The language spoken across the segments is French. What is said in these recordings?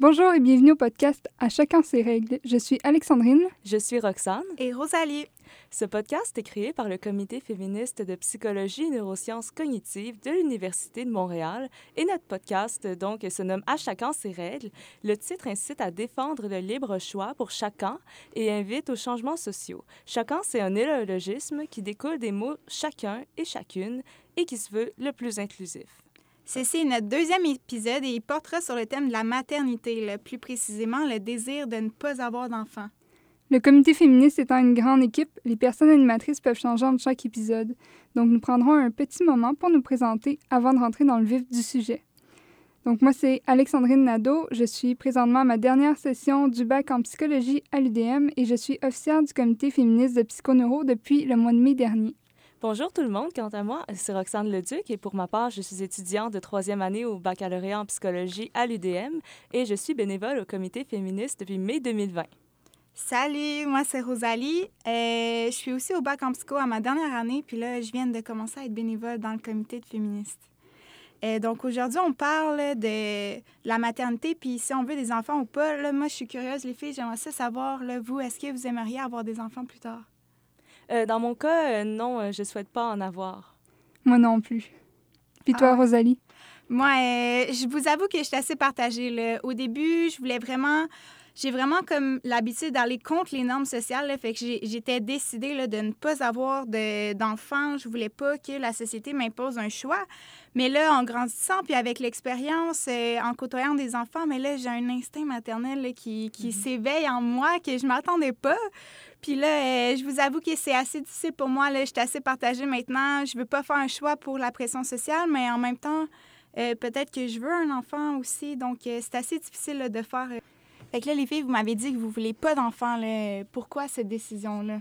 Bonjour et bienvenue au podcast À chacun ses règles. Je suis Alexandrine. Je suis Roxane. Et Rosalie. Ce podcast est créé par le Comité féministe de psychologie et neurosciences cognitives de l'Université de Montréal et notre podcast donc se nomme À chacun ses règles. Le titre incite à défendre le libre choix pour chacun et invite aux changements sociaux. Chacun, c'est un néologisme qui découle des mots chacun et chacune et qui se veut le plus inclusif. Ceci est notre deuxième épisode et il portera sur le thème de la maternité, le plus précisément le désir de ne pas avoir d'enfant. Le comité féministe étant une grande équipe, les personnes animatrices peuvent changer entre chaque épisode. Donc nous prendrons un petit moment pour nous présenter avant de rentrer dans le vif du sujet. Donc moi c'est Alexandrine Nadeau, je suis présentement à ma dernière session du bac en psychologie à l'UDM et je suis officière du comité féministe de psychoneuro depuis le mois de mai dernier. Bonjour tout le monde, quant à moi, c'est Roxane Leduc et pour ma part, je suis étudiante de troisième année au baccalauréat en psychologie à l'UDM et je suis bénévole au comité féministe depuis mai 2020. Salut, moi c'est Rosalie. Je suis aussi au bac en psycho à ma dernière année, puis là, je viens de commencer à être bénévole dans le comité de féministes. Donc aujourd'hui, on parle de la maternité, puis si on veut des enfants ou pas. Là, moi, je suis curieuse, les filles, j'aimerais savoir, là, vous, est-ce que vous aimeriez avoir des enfants plus tard? Euh, dans mon cas, euh, non, euh, je souhaite pas en avoir. Moi non plus. Puis toi, Ah. Rosalie? Moi, euh, je vous avoue que j'étais assez partagée. là. Au début, je voulais vraiment... J'ai vraiment comme l'habitude d'aller contre les normes sociales. là. fait que j'étais décidée là, de ne pas avoir de- d'enfants. je voulais pas que la société m'impose un choix. Mais là, en grandissant, puis avec l'expérience, euh, en côtoyant des enfants, mais là, j'ai un instinct maternel là, qui, qui s'éveille en moi que je m'attendais pas. Puis là, euh, je vous avoue que c'est assez difficile pour moi. Là, je suis assez partagée maintenant. Je veux pas faire un choix pour la pression sociale, mais en même temps, euh, peut-être que je veux un enfant aussi. Donc, c'est assez difficile là, de faire. Fait que là, les filles, vous m'avez dit que vous voulez pas d'enfant. là. Pourquoi cette décision-là?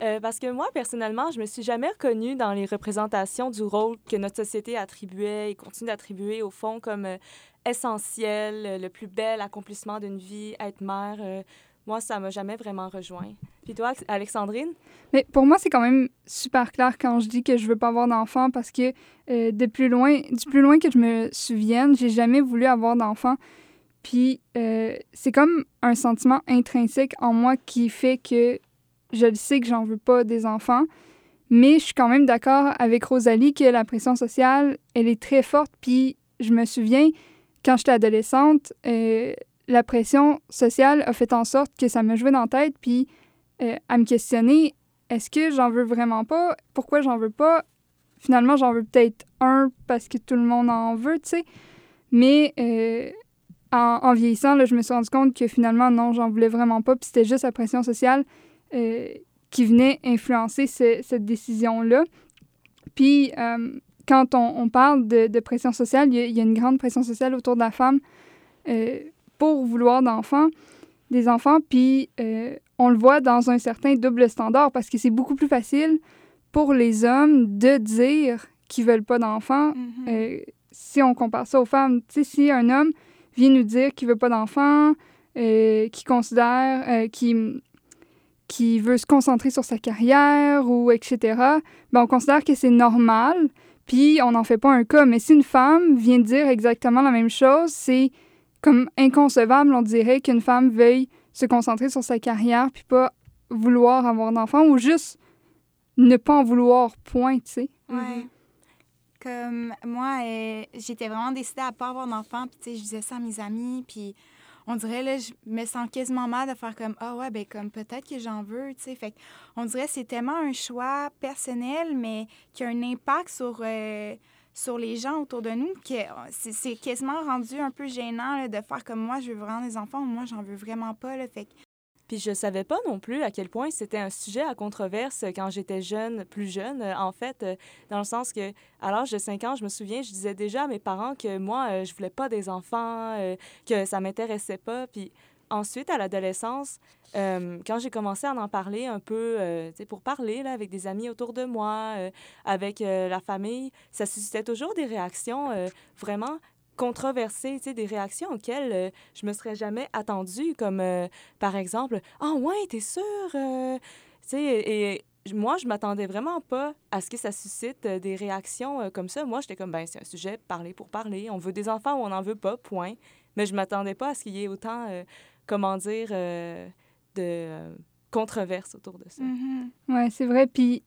Euh, parce que moi, personnellement, je me suis jamais reconnue dans les représentations du rôle que notre société attribuait et continue d'attribuer au fond comme euh, essentiel, euh, le plus bel accomplissement d'une vie, être mère. euh, moi, ça m'a jamais vraiment rejoint. Puis toi, Alexandrine? Mais pour moi, c'est quand même super clair quand je dis que je veux pas avoir d'enfant parce que euh, de plus loin, du plus loin que je me souvienne, j'ai jamais voulu avoir d'enfant. Puis euh, c'est comme un sentiment intrinsèque en moi qui fait que je le sais que j'en veux pas des enfants. Mais je suis quand même d'accord avec Rosalie que la pression sociale, elle est très forte. Puis je me souviens, quand j'étais adolescente, euh, la pression sociale a fait en sorte que ça me jouait dans la tête. Puis euh, à me questionner est-ce que j'en veux vraiment pas? Pourquoi j'en veux pas? Finalement, j'en veux peut-être un parce que tout le monde en veut, tu sais. Mais en, en vieillissant, là, je me suis rendu compte que finalement, non, j'en voulais vraiment pas. Puis c'était juste la pression sociale euh, qui venait influencer ce- cette décision-là. Puis euh, quand on, on parle de, de pression sociale, il y, a- il y a une grande pression sociale autour de la femme euh, pour vouloir d'enfants, des enfants. Puis on le voit dans un certain double standard parce que c'est beaucoup plus facile pour les hommes de dire qu'ils veulent pas d'enfants Mhm. euh, si on compare ça aux femmes. Tu sais, si un homme vient nous dire qu'il veut pas d'enfants, euh, qu'il considère, euh, qu'il qui veut se concentrer sur sa carrière ou etc., ben on considère que c'est normal, puis on n'en fait pas un cas. Mais si une femme vient dire exactement la même chose, c'est comme inconcevable, on dirait qu'une femme veuille se concentrer sur sa carrière puis pas vouloir avoir d'enfants ou juste ne pas en vouloir, point, tu sais. Ouais. Comme moi, euh, j'étais vraiment décidée à pas avoir d'enfant. Puis, tu sais, je disais ça à mes amis. Puis, on dirait, là, je me sens quasiment mal de faire comme, ah ouais, ben comme peut-être que j'en veux, tu sais. Fait on dirait c'est tellement un choix personnel, mais qui a un impact sur, euh, sur les gens autour de nous que c'est c'est quasiment rendu un peu gênant là, de faire comme moi, je veux vraiment des enfants moi, j'en veux vraiment pas. Là, fait Puis je savais pas non plus à quel point c'était un sujet à controverse quand j'étais jeune, plus jeune. euh, En fait, euh, dans le sens que à l'âge de 5 ans, je me souviens, je disais déjà à mes parents que moi, euh, je voulais pas des enfants, que ça m'intéressait pas. Puis ensuite, à l'adolescence, quand j'ai commencé à en parler un peu, euh, pour parler là, avec des amis autour de moi, avec la famille, ça suscitait toujours des réactions vraiment controversées, des réactions auxquelles euh, je me serais jamais attendue, comme euh, par exemple, ah ouais, t'es sûre, euh? et, et moi, je m'attendais vraiment pas à ce que ça suscite des réactions comme ça. Moi, j'étais comme, ben, c'est un sujet parler pour parler. On veut des enfants ou on n'en veut pas, point. Mais je m'attendais pas à ce qu'il y ait autant, comment dire, de controverses autour de ça. Mhm. Ouais, c'est vrai. Puis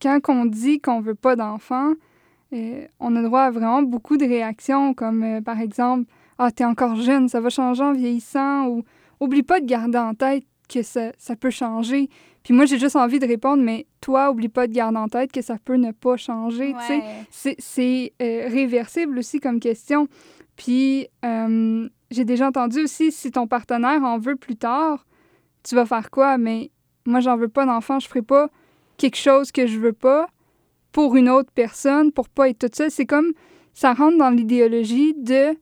quand on dit qu'on veut pas d'enfants, euh, on a droit à vraiment beaucoup de réactions, comme euh, par exemple Ah, t'es encore jeune, ça va changer en vieillissant, ou Oublie pas de garder en tête que ça, ça peut changer. Puis moi, j'ai juste envie de répondre Mais toi, oublie pas de garder en tête que ça peut ne pas changer. Ouais. C'est- C'est euh, réversible aussi comme question. Puis j'ai déjà entendu aussi si ton partenaire en veut plus tard, tu vas faire quoi? Mais moi, j'en veux pas d'enfant, je ferai pas quelque chose que je veux pas pour une autre personne, pour pas être toute seule. C'est comme ça rentre dans l'idéologie de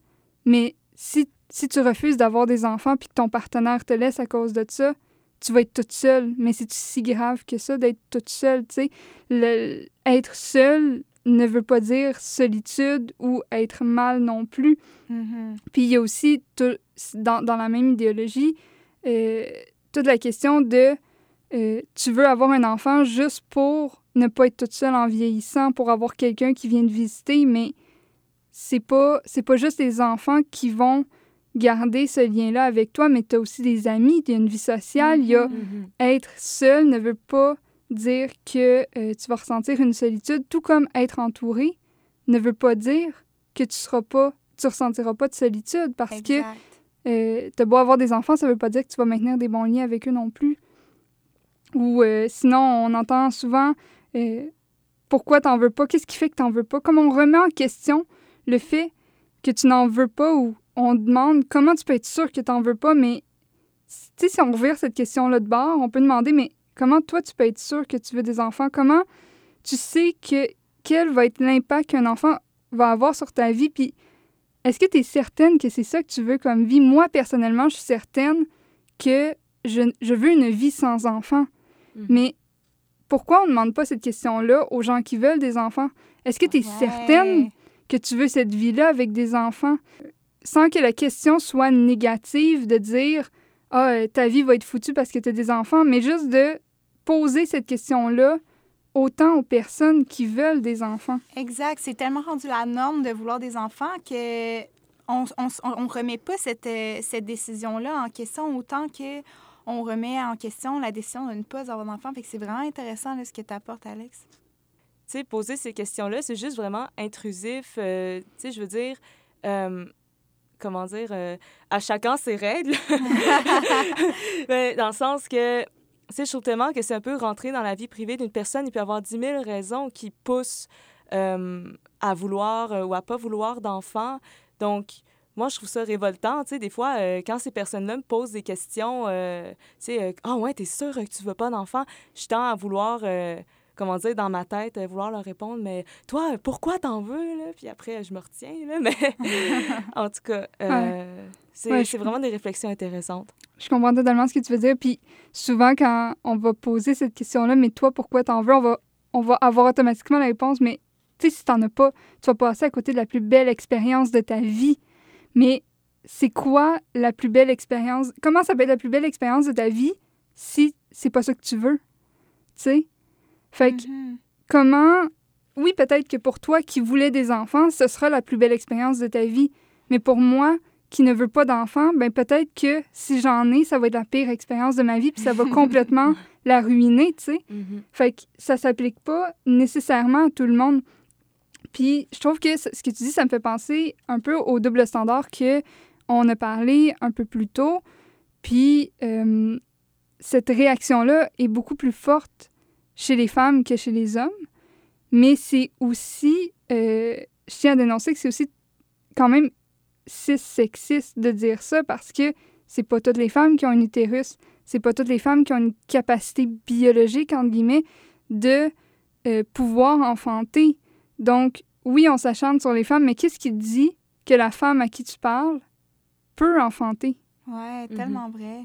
mais si, si tu refuses d'avoir des enfants puis que ton partenaire te laisse à cause de ça, tu vas être toute seule. Mais c'est si grave que ça d'être toute seule, tu sais. Le- Être seule ne veut pas dire solitude ou être mal non plus. Mhm. Puis il y a aussi, tout- dans, dans la même idéologie, euh, toute la question de euh, tu veux avoir un enfant juste pour ne pas être toute seule en vieillissant, pour avoir quelqu'un qui vient te visiter, mais c'est pas c'est pas juste les enfants qui vont garder ce lien-là avec toi, mais tu as aussi des amis, il y a une vie sociale, il y a Mhm. être seul ne veut pas dire que euh, tu vas ressentir une solitude, tout comme être entouré ne veut pas dire que tu seras pas, tu ressentiras pas de solitude parce que Exact. euh, t'as beau avoir des enfants, ça veut pas dire que tu vas maintenir des bons liens avec eux non plus. Ou euh, sinon, on entend souvent euh, pourquoi t'en veux pas, qu'est-ce qui fait que t'en veux pas? Comme on remet en question le fait que tu n'en veux pas ou on demande comment tu peux être sûr que t'en veux pas, mais tu sais, si on revire cette question-là de bord, on peut demander, mais comment toi tu peux être sûr que tu veux des enfants? Comment tu sais que quel va être l'impact qu'un enfant va avoir sur ta vie? Puis est-ce que tu es certaine que c'est ça que tu veux comme vie? Moi, personnellement, je suis certaine que je, je veux une vie sans enfants. Mhm. Mais pourquoi on ne demande pas cette question-là aux gens qui veulent des enfants? Est-ce que tu es Ouais. certaine que tu veux cette vie-là avec des enfants? Sans que la question soit négative de dire Ah, euh, ta vie va être foutue parce que tu as des enfants, mais juste de poser cette question-là autant aux personnes qui veulent des enfants. Exact. C'est tellement rendu la norme de vouloir des enfants que on, on remet pas cette, euh, cette décision-là en question autant que on remet en question la décision de ne pas avoir d'enfant. Fait que c'est vraiment intéressant là, ce que tu apportes, Alex. tu sais, poser ces questions-là, c'est juste vraiment intrusif. euh, tu sais, je veux dire, euh, comment dire, euh, à chacun ses règles. Mais dans le sens que, tu sais, je trouve tellement que c'est un peu rentrer dans la vie privée d'une personne. Il peut y avoir 10 000 raisons qui poussent à vouloir ou à pas vouloir d'enfants. Donc, moi, je trouve ça révoltant. Tu sais, des fois, euh, quand ces personnes-là me posent des questions, euh, tu sais, euh, ah ouais, t'es sûr que tu veux pas d'enfant? Je tends à vouloir, comment dire, dans ma tête, vouloir leur répondre, mais toi, pourquoi t'en veux? Là? Puis après, je me retiens, là, mais en tout cas, c'est Ouais, je c'est vraiment des réflexions intéressantes. Je comprends totalement ce que tu veux dire. Puis souvent, quand on va poser cette question-là, mais toi, pourquoi t'en veux, on va, on va avoir automatiquement la réponse, mais tu sais, si t'en as pas, tu vas passer à côté de la plus belle expérience de ta vie. Mais c'est quoi la plus belle expérience? Comment ça peut être la plus belle expérience de ta vie si c'est pas ça que tu veux? Tu sais? Fait que Mhm. comment. Oui, peut-être que pour toi qui voulais des enfants, ce sera la plus belle expérience de ta vie. Mais pour moi, qui ne veux pas d'enfants, ben peut-être que si j'en ai, ça va être la pire expérience de ma vie, puis ça va complètement la ruiner, tu sais? Fait que ça s'applique pas nécessairement à tout le monde. Puis je trouve que ce que tu dis, ça me fait penser un peu au double standard que on a parlé un peu plus tôt. Puis euh, cette réaction-là est beaucoup plus forte chez les femmes que chez les hommes. Mais c'est aussi, euh, je tiens à dénoncer que c'est aussi quand même cis sexiste de dire ça parce que c'est pas toutes les femmes qui ont un utérus, c'est pas toutes les femmes qui ont une capacité biologique, entre guillemets, de euh, pouvoir enfanter. Donc, oui, on s'acharne sur les femmes, mais qu'est-ce qui dit que la femme à qui tu parles peut enfanter? Ouais, Mhm. tellement vrai.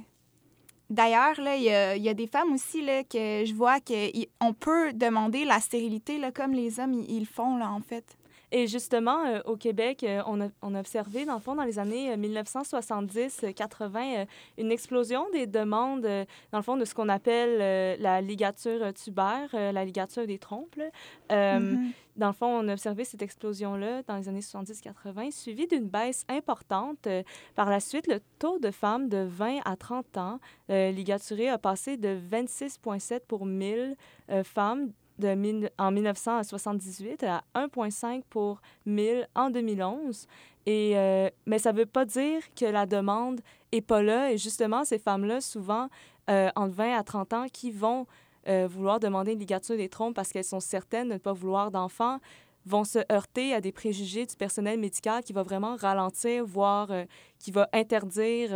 D'ailleurs, là, il y a, il y a des femmes aussi là, que je vois qu'on peut demander la stérilité là, comme les hommes ils, font, là, en fait. Et justement, euh, au Québec, euh, on, a, on, a, observé, dans le fond, dans les années 1970-80, une explosion des demandes, dans le fond, de ce qu'on appelle la ligature tubaire, la ligature des trompes. Mm-hmm. Dans le fond, on a observé cette explosion-là dans les années 70-80, suivie d'une baisse importante. par la suite, le taux de femmes de 20 à 30 ans ligaturées a passé de 26,7 pour 1000 femmes de en 1978 à 1,5 pour 1000 en 2011. Et, euh, mais ça ne veut pas dire que la demande n'est pas là. Et justement, ces femmes-là, souvent, euh, entre 20 à 30 ans, qui vont euh, vouloir demander une ligature des trompes parce qu'elles sont certaines de ne pas vouloir d'enfants, vont se heurter à des préjugés du personnel médical qui va vraiment ralentir, voire qui va interdire,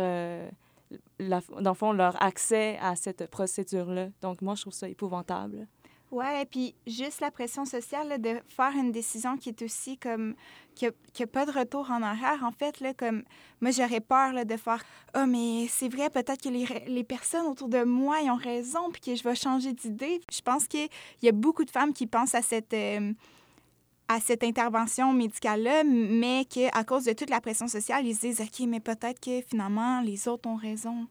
la, dans le fond, leur accès à cette procédure-là. Donc, moi, je trouve ça épouvantable. Ouais, puis juste la pression sociale de faire une décision qui est aussi comme qui n'a pas de retour en arrière. En fait, là, comme moi, j'aurais peur là, de faire Ah, oh, mais c'est vrai, peut-être que les, les, personnes autour de moi ont raison, puis que je vais changer d'idée. Je pense qu'il y a beaucoup de femmes qui pensent à cette. Euh, à cette intervention médicale-là, mais qu'à cause de toute la pression sociale, ils se disent OK, mais peut-être que finalement, les autres ont raison.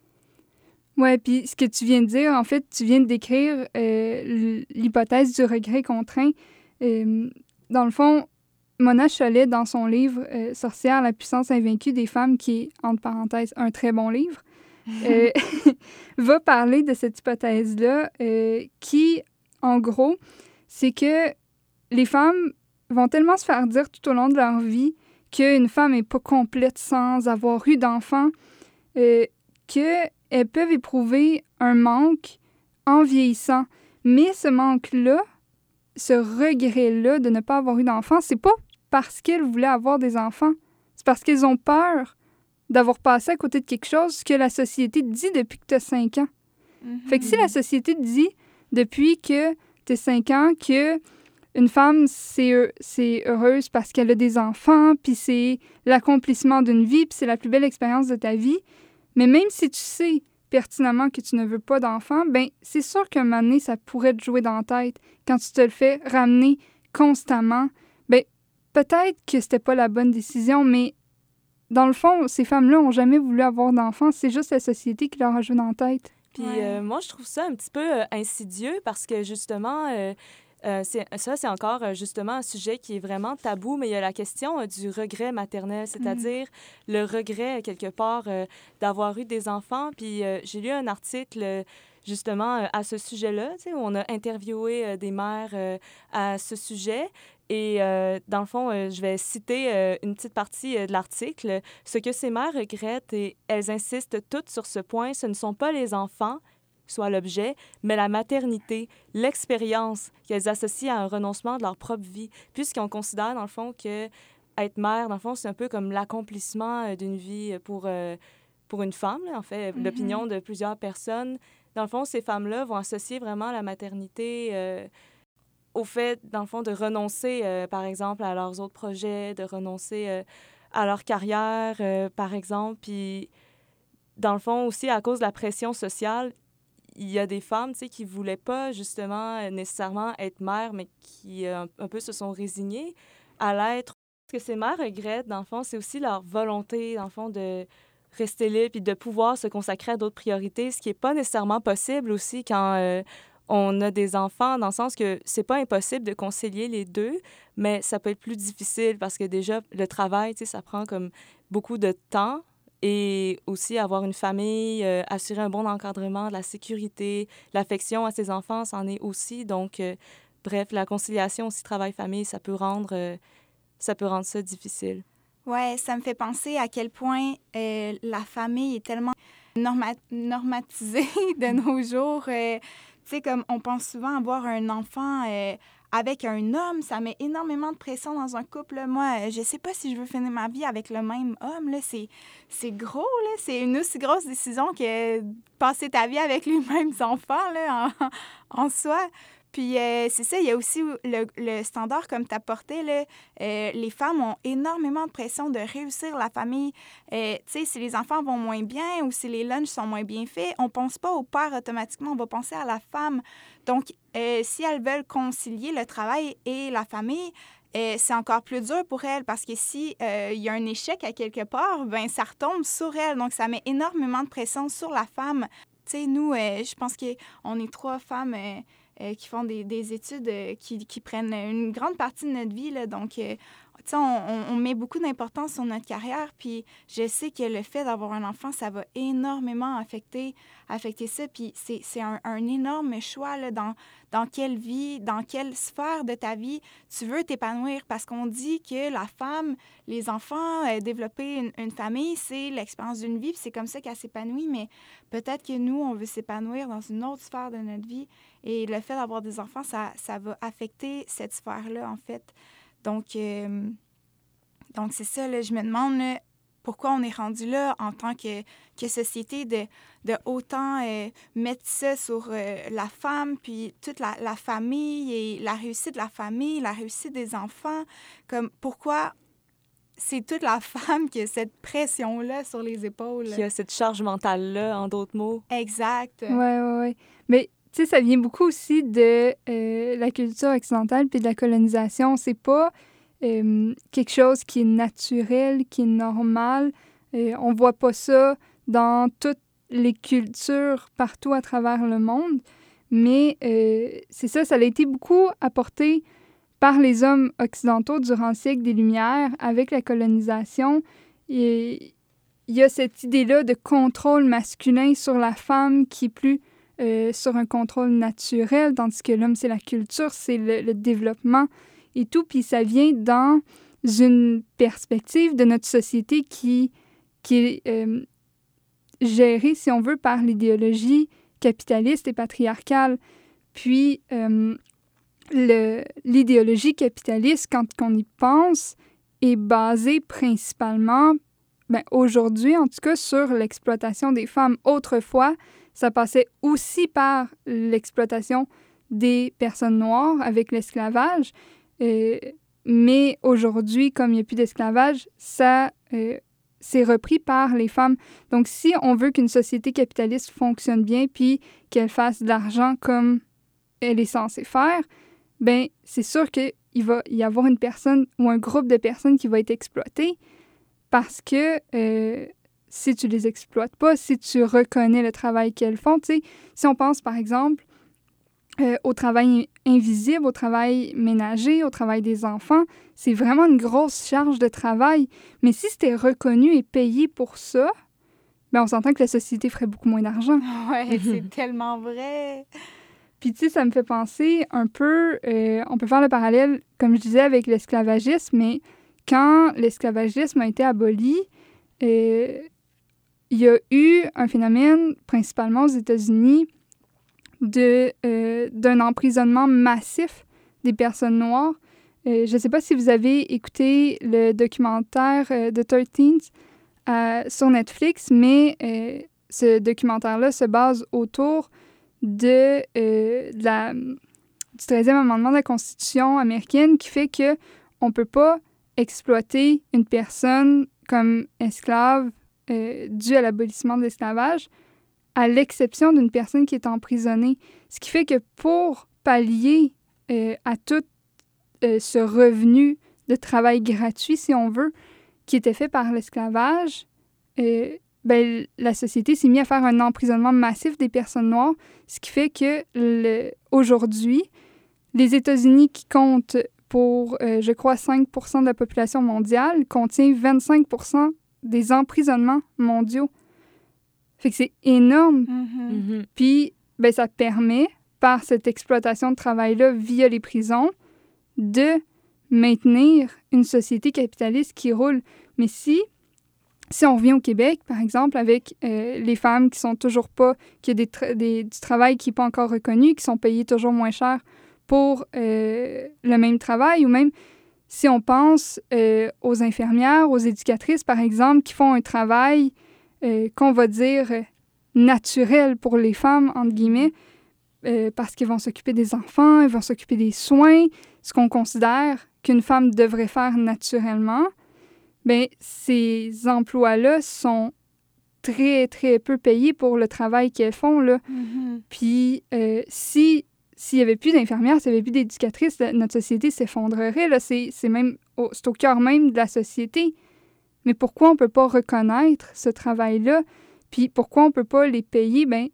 Oui, puis ce que tu viens de dire, en fait, tu viens de décrire euh, l'hypothèse du regret contraint. Euh, dans le fond, Mona Cholet, dans son livre euh, Sorcière, la puissance invaincue des femmes, qui est, entre parenthèses, un très bon livre, va parler de cette hypothèse-là qui, en gros, c'est que les femmes vont tellement se faire dire tout au long de leur vie qu'une femme n'est pas complète sans avoir eu d'enfant, que elles peuvent éprouver un manque en vieillissant. Mais ce manque-là, ce regret-là de ne pas avoir eu d'enfants, c'est pas parce qu'elles voulaient avoir des enfants. C'est parce qu'elles ont peur d'avoir passé à côté de quelque chose que la société dit depuis que tu as 5 ans. Fait que si la société dit depuis que tu as 5 ans que une femme, c'est heureuse parce qu'elle a des enfants, puis c'est l'accomplissement d'une vie, puis c'est la plus belle expérience de ta vie, mais même si tu sais pertinemment que tu ne veux pas d'enfant, ben c'est sûr qu'un moment donné, ça pourrait te jouer dans la tête. Quand tu te le fais ramener constamment, ben peut-être que c'était pas la bonne décision, mais dans le fond, ces femmes-là ont jamais voulu avoir d'enfants. C'est juste la société qui leur a joué dans la tête. Puis euh, moi, je trouve ça un petit peu euh, insidieux parce que justement, euh, euh, ça, c'est encore euh, justement un sujet qui est vraiment tabou, mais il y a la question euh, du regret maternel, c'est-à-dire mm. le regret, quelque part, d'avoir eu des enfants. Puis j'ai lu un article justement à ce sujet-là, où on a interviewé des mères à ce sujet. Et dans le fond, je vais citer une petite partie de l'article. Ce que ces mères regrettent, et elles insistent toutes sur ce point, ce ne sont pas les enfants, soit l'objet, mais la maternité, l'expérience qu'elles associent à un renoncement de leur propre vie, puisqu'on considère, dans le fond, que être mère, dans le fond, c'est un peu comme l'accomplissement euh, d'une vie pour, euh, pour une femme, en fait, mm-hmm. l'opinion de plusieurs personnes. Dans le fond, ces femmes-là vont associer vraiment la maternité euh, au fait, dans le fond, de renoncer, par exemple, à leurs autres projets, de renoncer à leur carrière, par exemple, puis dans le fond aussi à cause de la pression sociale, il y a des femmes, tu sais, qui voulaient pas justement euh, nécessairement être mères, mais qui euh, un, peu se sont résignées à l'être. Ce que ces mères regrettent, dans le fond, c'est aussi leur volonté, dans le fond, de rester libre et de pouvoir se consacrer à d'autres priorités, ce qui n'est pas nécessairement possible aussi quand euh, on a des enfants, dans le sens que c'est pas impossible de concilier les deux, mais ça peut être plus difficile parce que déjà, le travail, tu sais, ça prend comme beaucoup de temps et aussi avoir une famille, euh, assurer un bon encadrement, de la sécurité, l'affection à ses enfants, c'en est aussi. Donc, euh, bref, la conciliation aussi travail-famille, ça peut rendre euh, ça peut rendre ça difficile. Ouais, ça me fait penser à quel point la famille est tellement normatisée de nos jours. tu sais, comme on pense souvent avoir un enfant avec un homme, ça met énormément de pression dans un couple. Moi, je sais pas si je veux finir ma vie avec le même homme. Là. C'est, c'est gros, là. C'est une aussi grosse décision que passer ta vie avec les mêmes enfants, là, en soi. Puis euh, c'est ça, il y a aussi le, standard comme tu as porté. Là, euh, les femmes ont énormément de pression de réussir la famille. Euh, tu sais, si les enfants vont moins bien ou si les lunchs sont moins bien faits, on pense pas au père automatiquement, on va penser à la femme. Donc, si elles veulent concilier le travail et la famille, c'est encore plus dur pour elle parce que si il y a un échec à quelque part, ben ça retombe sur elle. Donc, ça met énormément de pression sur la femme. Tu sais, nous, je pense qu'on est trois femmes qui font des, des études qui, qui, prennent une grande partie de notre vie. Là, donc, on, on, met beaucoup d'importance sur notre carrière, puis je sais que le fait d'avoir un enfant, ça va énormément affecter, affecter ça. Puis c'est un, un, énorme choix là, dans, dans quelle vie, dans quelle sphère de ta vie tu veux t'épanouir. Parce qu'on dit que la femme, les enfants, euh, développer une, une, famille, c'est l'expérience d'une vie, puis c'est comme ça qu'elle s'épanouit. Mais peut-être que nous, on veut s'épanouir dans une autre sphère de notre vie. Et le fait d'avoir des enfants, ça, ça va affecter cette sphère-là, en fait. Donc, euh, donc c'est ça, là, je me demande pourquoi on est rendu là en tant que, que société de, de autant euh, mettre ça sur euh, la femme, puis toute la, la, famille et la réussite de la famille, la réussite des enfants. Comme pourquoi c'est toute la femme qui a cette pression-là sur les épaules? Qui a cette charge mentale-là, en d'autres mots? Exact. Oui, oui, oui. Mais tu sais, ça vient beaucoup aussi de euh, la culture occidentale puis de la colonisation. C'est pas euh, quelque chose qui est naturel, qui est normal. Euh, on voit pas ça dans toutes les cultures partout à travers le monde. Mais c'est ça, ça a été beaucoup apporté par les hommes occidentaux durant le siècle des Lumières avec la colonisation. Il y a cette idée-là de contrôle masculin sur la femme qui est plus euh, sur un contrôle naturel, tandis que l'homme, c'est la culture, c'est le, développement et tout. Puis ça vient dans une perspective de notre société qui, qui est euh, gérée, si on veut, par l'idéologie capitaliste et patriarcale. Puis euh, l'idéologie capitaliste, quand on y pense, est basée principalement, ben, aujourd'hui en tout cas, sur l'exploitation des femmes. Autrefois, ça passait aussi par l'exploitation des personnes noires avec l'esclavage. Euh, mais aujourd'hui, comme il n'y a plus d'esclavage, ça euh, c'est repris par les femmes. Donc, si on veut qu'une société capitaliste fonctionne bien puis qu'elle fasse de l'argent comme elle est censée faire, ben c'est sûr qu'il va y avoir une personne ou un groupe de personnes qui va être exploité parce que euh, si tu les exploites pas, si tu reconnais le travail qu'elles font. Tu sais, si on pense par exemple euh, au travail invisible, au travail ménager, au travail des enfants, c'est vraiment une grosse charge de travail. Mais si c'était reconnu et payé pour ça, ben on s'entend que la société ferait beaucoup moins d'argent. Ouais, c'est tellement vrai. Puis tu sais, ça me fait penser un peu, euh, on peut faire le parallèle, comme je disais, avec l'esclavagisme, mais quand l'esclavagisme a été aboli, euh, il y a eu un phénomène, principalement aux États-Unis, de, euh, d'un emprisonnement massif des personnes noires. Euh, je ne sais pas si vous avez écouté le documentaire euh, The 13 sur Netflix, mais ce documentaire-là se base autour de, la, du 13e amendement de la Constitution américaine qui fait que on ne peut pas exploiter une personne comme esclave euh, à l'abolissement de l'esclavage, à l'exception d'une personne qui est emprisonnée. Ce qui fait que pour pallier euh, à tout euh, ce revenu de travail gratuit, si on veut, qui était fait par l'esclavage, ben, la société s'est mise à faire un emprisonnement massif des personnes noires, ce qui fait que aujourd'hui, les États-Unis qui comptent pour, je crois, 5% de la population mondiale, contient 25 des emprisonnements mondiaux. Fait que c'est énorme. Mm-hmm. Mm-hmm. Puis, ben, ça permet, par cette exploitation de travail-là via les prisons, de maintenir une société capitaliste qui roule. Mais si, si on revient au Québec, par exemple, avec euh, les femmes qui sont toujours pas, qui ont des, du travail qui n'est pas encore reconnu, qui sont payées toujours moins cher pour euh, le même travail, ou même si on pense euh, aux infirmières, aux éducatrices, par exemple, qui font un travail euh, qu'on va dire naturel pour les femmes, entre guillemets, euh, parce qu'ils vont s'occuper des enfants, ils vont s'occuper des soins, ce qu'on considère qu'une femme devrait faire naturellement, bien, ces emplois-là sont très, très peu payés pour le travail qu'elles font. Là. Mm-hmm. Puis, si s'il n'y avait plus d'infirmières, s'il n'y avait plus d'éducatrices, notre société s'effondrerait. C'est, au, au cœur même de la société. Mais pourquoi on ne peut pas reconnaître ce travail-là? Puis pourquoi on ne peut pas les payer? Ben,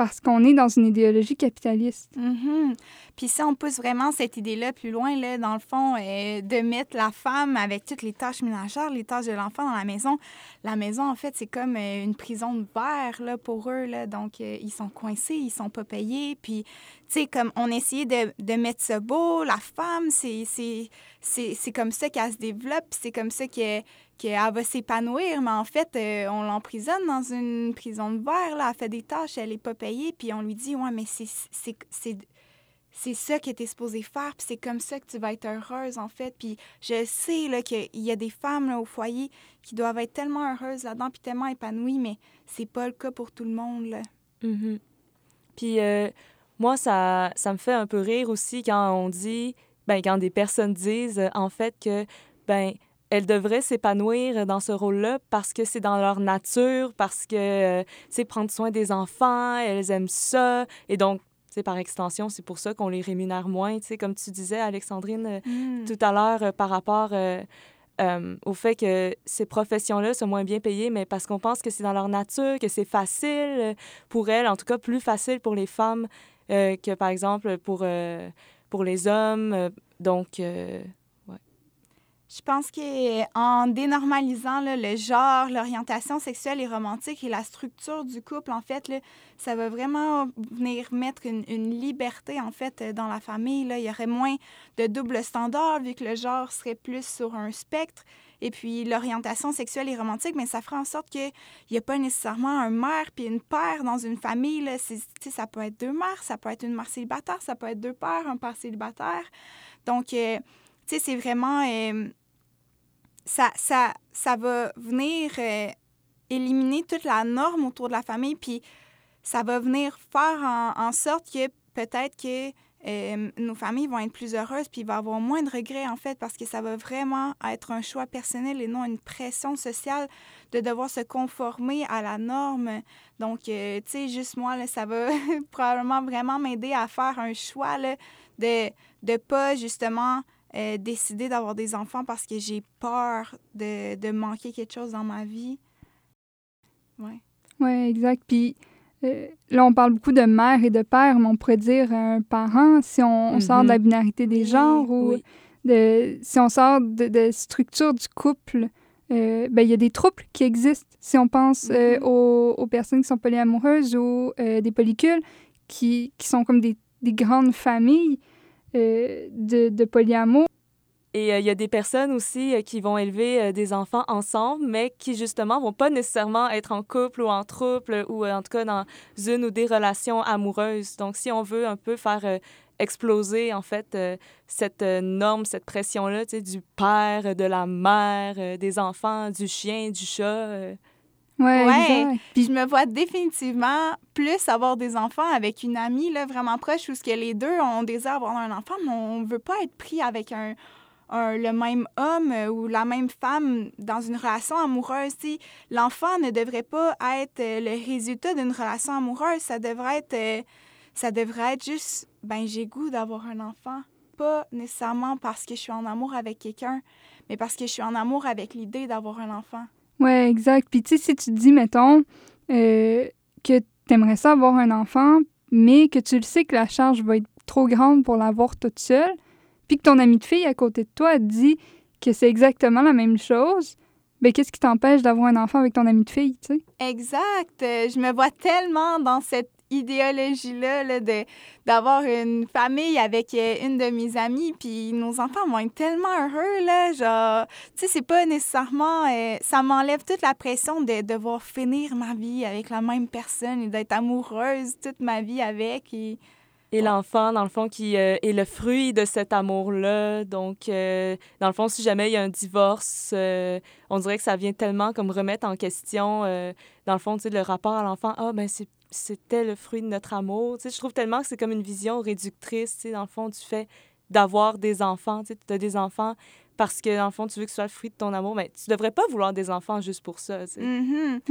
parce qu'on est dans une idéologie capitaliste. Mm-hmm. Puis si on pousse vraiment cette idée-là plus loin, là, dans le fond, euh, de mettre la femme avec toutes les tâches ménagères, les tâches de l'enfant dans la maison, la maison, en fait, c'est comme euh, une prison de verre là, pour eux. Là. Donc, euh, ils sont coincés, ils sont pas payés. Puis, tu comme on essayait de, de, mettre ça beau, la femme, c'est comme ça qu'elle se développe, c'est comme ça qu'elle va s'épanouir, mais en fait, euh, on l'emprisonne dans une prison de verre, là, elle fait des tâches, elle n'est pas payée, puis on lui dit, ouais, mais c'est ça que tu es supposé faire, puis c'est comme ça que tu vas être heureuse, en fait. Puis je sais là, qu'il y a des femmes au foyer qui doivent être tellement heureuses là-dedans, puis tellement épanouies, mais c'est pas le cas pour tout le monde. Là. Mm-hmm. Puis euh, moi, ça, ça me fait un peu rire aussi quand on dit, ben, quand des personnes disent, en fait, que, ben, elles devraient s'épanouir dans ce rôle-là parce que c'est dans leur nature, parce que c'est euh, prendre soin des enfants, elles aiment ça. Et donc, par extension, c'est pour ça qu'on les rémunère moins. Comme tu disais, Alexandrine, euh, mm. tout à l'heure, euh, par rapport au fait que ces professions-là sont moins bien payées, mais parce qu'on pense que c'est dans leur nature, que c'est facile pour elles, en tout cas plus facile pour les femmes que, par exemple, pour, pour les hommes. donc, je pense qu'en dénormalisant le genre, l'orientation sexuelle et romantique et la structure du couple, en fait, ça va vraiment venir mettre une, liberté, en fait, dans la famille. Là. Il y aurait moins de double standard vu que le genre serait plus sur un spectre. Et puis l'orientation sexuelle et romantique, mais ça ferait en sorte qu'il n'y a pas nécessairement un mère puis une père dans une famille. Là. Ça peut être deux mères, ça peut être une mère célibataire, ça peut être deux pères, un père célibataire. Donc, euh, tu sais, c'est vraiment... Euh, ça, ça, ça va venir euh, éliminer toute la norme autour de la famille, puis ça va venir faire en, sorte que peut-être que euh, nos familles vont être plus heureuses, puis il va y avoir moins de regrets, en fait, parce que ça va vraiment être un choix personnel et non une pression sociale de devoir se conformer à la norme. Donc, euh, tu sais, juste moi, ça va probablement vraiment m'aider à faire un choix là, de ne pas, justement, euh, décider d'avoir des enfants parce que j'ai peur de, de, manquer quelque chose dans ma vie. Oui. Oui, exact. Puis là, on parle beaucoup de mère et de père, mais on pourrait dire un parent si on, sort de la mm-hmm. binarité des genres ou de, si on sort de, de structure du couple. Euh, ben, il y a des troubles qui existent. Si on pense mm-hmm. aux, aux, personnes qui sont polyamoureuses ou des polycules, qui, qui sont comme des, des grandes familles, euh, de, de polyamour. Et euh, il y a des personnes aussi euh, qui vont élever des enfants ensemble, mais qui justement vont pas nécessairement être en couple ou en trouble ou en tout cas dans une ou des relations amoureuses. Donc, si on veut un peu faire exploser en fait cette norme, cette pression-là, tu sais, du père, de la mère, des enfants, du chien, du chat. Ouais, Puis je me vois définitivement plus avoir des enfants avec une amie là, vraiment proche où ce que les deux ont désir d'avoir un enfant, mais on veut pas être pris avec un, le même homme ou la même femme dans une relation amoureuse. L'enfant ne devrait pas être le résultat d'une relation amoureuse. Ça devrait être, euh, ça devrait être juste, ben j'ai goût d'avoir un enfant. Pas nécessairement parce que je suis en amour avec quelqu'un, mais parce que je suis en amour avec l'idée d'avoir un enfant. Ouais, exact. Puis si tu dis, mettons, euh, que tu aimerais ça avoir un enfant, mais que tu le sais que la charge va être trop grande pour l'avoir toute seule, puis que ton ami de fille à côté de toi dit que c'est exactement la même chose, ben qu'est-ce qui t'empêche d'avoir un enfant avec ton ami de fille, tu sais? Exact. Euh, je me vois tellement dans cette idéologie-là là, de, d'avoir une famille avec euh, une de mes amies, puis nos enfants vont être tellement heureux, là, genre, tu sais, c'est pas nécessairement, euh, ça m'enlève toute la pression de devoir finir ma vie avec la même personne et d'être amoureuse toute ma vie avec, et l'enfant, dans le fond, qui euh, est le fruit de cet amour-là. Donc, euh, dans le fond, si jamais il y a un divorce, euh, on dirait que ça vient tellement comme remettre en question, dans le fond, tu sais, le rapport à l'enfant. Ah, ben c'était le fruit de notre amour. Tu sais, je trouve tellement que c'est comme une vision réductrice, tu sais, dans le fond, du fait d'avoir des enfants. Tu sais, as des enfants parce que, dans le fond, tu veux que ce soit le fruit de ton amour, mais tu devrais pas vouloir des enfants juste pour ça, tu sais.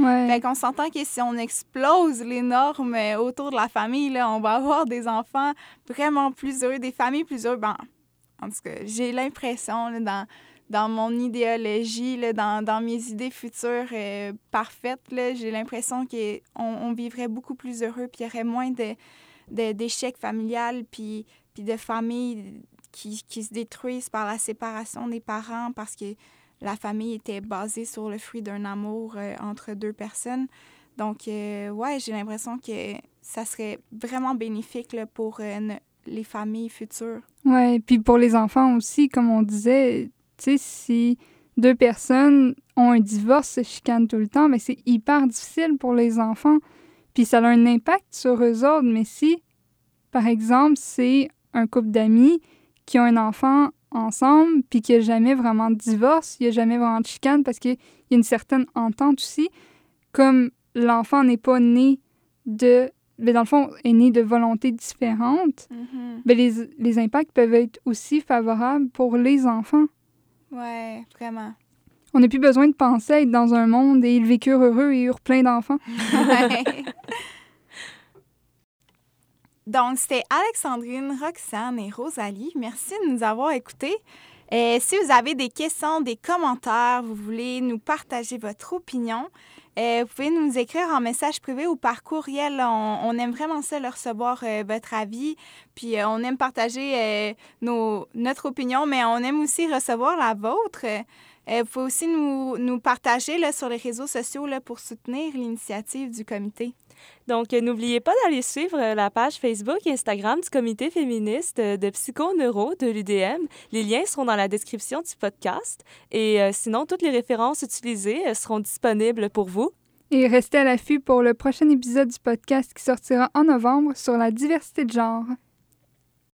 Ouais. Fait qu'on s'entend que si on explose les normes euh, autour de la famille, là, on va avoir des enfants vraiment plus heureux, des familles plus heureuses. Ben, en tout cas, j'ai l'impression, là, dans, dans mon idéologie, là, dans, dans mes idées futures euh, parfaites, là, j'ai l'impression qu'on on vivrait beaucoup plus heureux, puis il y aurait moins de, de- d'échecs familiales, puis, puis de familles qui, qui se détruisent par la séparation des parents parce que la famille était basée sur le fruit d'un amour euh, entre deux personnes. Donc, euh, ouais, j'ai l'impression que ça serait vraiment bénéfique pour euh, les familles futures. Ouais, puis pour les enfants aussi, comme on disait, tu sais, si deux personnes ont un divorce, se chicanent tout le temps, mais c'est hyper difficile pour les enfants. Puis ça a un impact sur eux autres. Mais si, par exemple, c'est un couple d'amis qui ont un enfant ensemble, puis qu'il n'y a jamais vraiment de divorce, il n'y a jamais vraiment de chicane parce qu'il y a une certaine entente aussi, comme l'enfant n'est pas né de... Mais dans le fond, est né de volontés différentes, ben, les, les impacts peuvent être aussi favorables pour les enfants. Ouais, vraiment. On n'a plus besoin de penser à être dans un monde et ils vécurent heureux et eurent plein d'enfants. Ouais. Donc, c'était Alexandrine, Roxane et Rosalie. Merci de nous avoir écoutés. Euh, si vous avez des questions, des commentaires, vous voulez nous partager votre opinion, euh, vous pouvez nous écrire en message privé ou par courriel. On, aime vraiment ça, de recevoir euh, votre avis. Puis on aime partager notre opinion, mais on aime aussi recevoir la vôtre. Vous pouvez aussi nous, partager sur les réseaux sociaux pour soutenir l'initiative du comité. Donc, n'oubliez pas d'aller suivre euh, la page Facebook et Instagram du comité féministe euh, de psychoneuro de l'UDM. Les liens seront dans la description du podcast. Et euh, sinon, toutes les références utilisées seront disponibles pour vous. Et restez à l'affût pour le prochain épisode du podcast qui sortira en novembre sur la diversité de genre.